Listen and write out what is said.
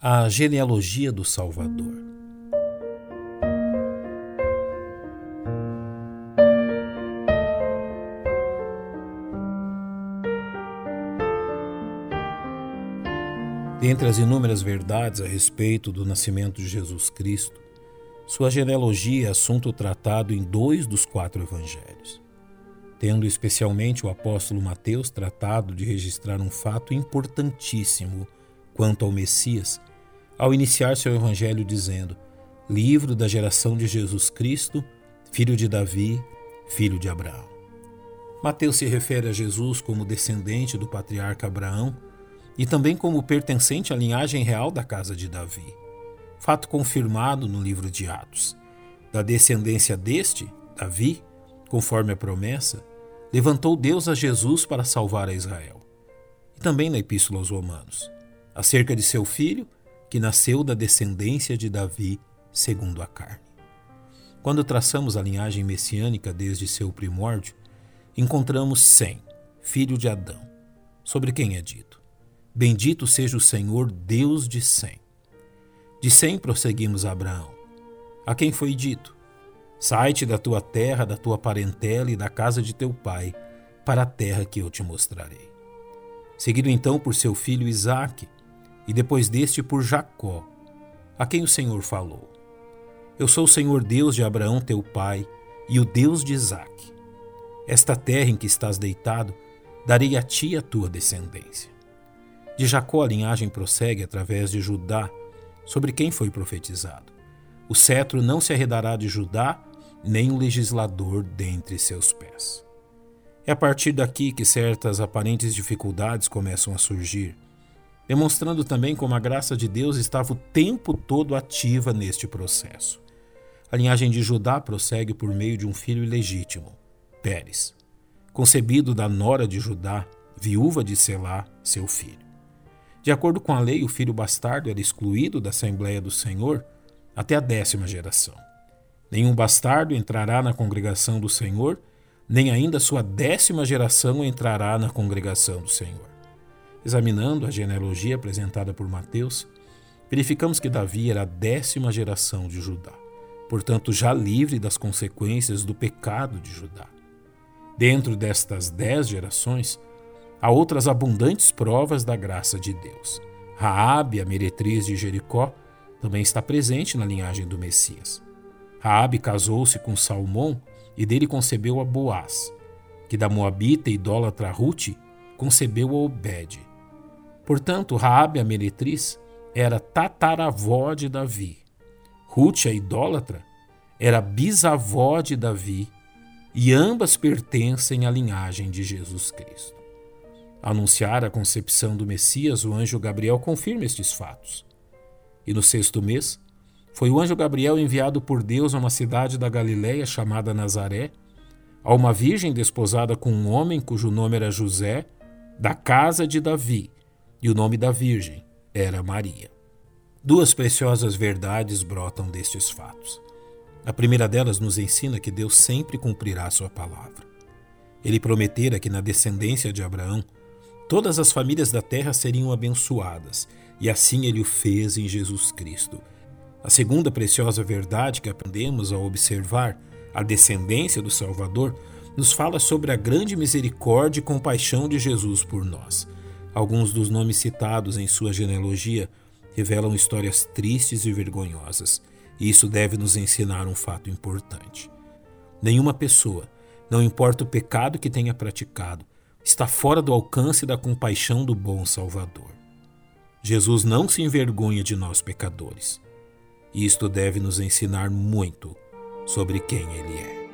A genealogia do Salvador. Dentre as inúmeras verdades a respeito do nascimento de Jesus Cristo, sua genealogia é assunto tratado em dois dos quatro evangelhos, tendo especialmente o apóstolo Mateus tratado de registrar um fato importantíssimo quanto ao Messias, ao iniciar seu evangelho dizendo: Livro da geração de Jesus Cristo, filho de Davi, filho de Abraão. Mateus se refere a Jesus como descendente do patriarca Abraão e também como pertencente à linhagem real da casa de Davi. Fato confirmado no livro de Atos. Da descendência deste, Davi, conforme a promessa, levantou Deus a Jesus para salvar a Israel. E também na Epístola aos Romanos acerca de seu filho, que nasceu da descendência de Davi, segundo a carne. Quando traçamos a linhagem messiânica desde seu primórdio, encontramos Sem, filho de Adão, sobre quem é dito: Bendito seja o Senhor, Deus de Sem. De Sem prosseguimos a Abraão, a quem foi dito: Sai-te da tua terra, da tua parentela e da casa de teu pai, para a terra que eu te mostrarei. Seguido então por seu filho Isaque, e depois deste por Jacó, a quem o Senhor falou: Eu sou o Senhor Deus de Abraão teu pai e o Deus de Isaque. Esta terra em que estás deitado, darei a ti a tua descendência. De Jacó a linhagem prossegue através de Judá, sobre quem foi profetizado. O cetro não se arredará de Judá, nem o legislador dentre seus pés. É a partir daqui que certas aparentes dificuldades começam a surgir demonstrando também como a graça de Deus estava o tempo todo ativa neste processo. A linhagem de Judá prossegue por meio de um filho ilegítimo, Pérez, concebido da nora de Judá, viúva de Selá, seu filho. De acordo com a lei, o filho bastardo era excluído da Assembleia do Senhor até a décima geração. Nenhum bastardo entrará na congregação do Senhor, nem ainda sua décima geração entrará na congregação do Senhor. Examinando a genealogia apresentada por Mateus, verificamos que Davi era a décima geração de Judá, portanto, já livre das consequências do pecado de Judá. Dentro destas dez gerações, há outras abundantes provas da graça de Deus. Raabe, a meretriz de Jericó, também está presente na linhagem do Messias. Raabe casou-se com Salmão e dele concebeu a Boaz, que da moabita e idólatra Ruth concebeu a Obed, Portanto, Raabe, a meretriz, era tataravó de Davi. Ruth, a idólatra, era bisavó de Davi, e ambas pertencem à linhagem de Jesus Cristo. Anunciar a concepção do Messias, o anjo Gabriel confirma estes fatos. E no sexto mês, foi o anjo Gabriel enviado por Deus a uma cidade da Galiléia chamada Nazaré, a uma virgem desposada com um homem cujo nome era José, da casa de Davi, e o nome da Virgem era Maria. Duas preciosas verdades brotam destes fatos. A primeira delas nos ensina que Deus sempre cumprirá sua palavra. Ele prometera que na descendência de Abraão todas as famílias da terra seriam abençoadas, e assim ele o fez em Jesus Cristo. A segunda preciosa verdade que aprendemos ao observar a descendência do Salvador nos fala sobre a grande misericórdia e compaixão de Jesus por nós. Alguns dos nomes citados em sua genealogia revelam histórias tristes e vergonhosas, e isso deve nos ensinar um fato importante. Nenhuma pessoa, não importa o pecado que tenha praticado, está fora do alcance da compaixão do bom Salvador. Jesus não se envergonha de nós pecadores. Isto deve nos ensinar muito sobre quem Ele é.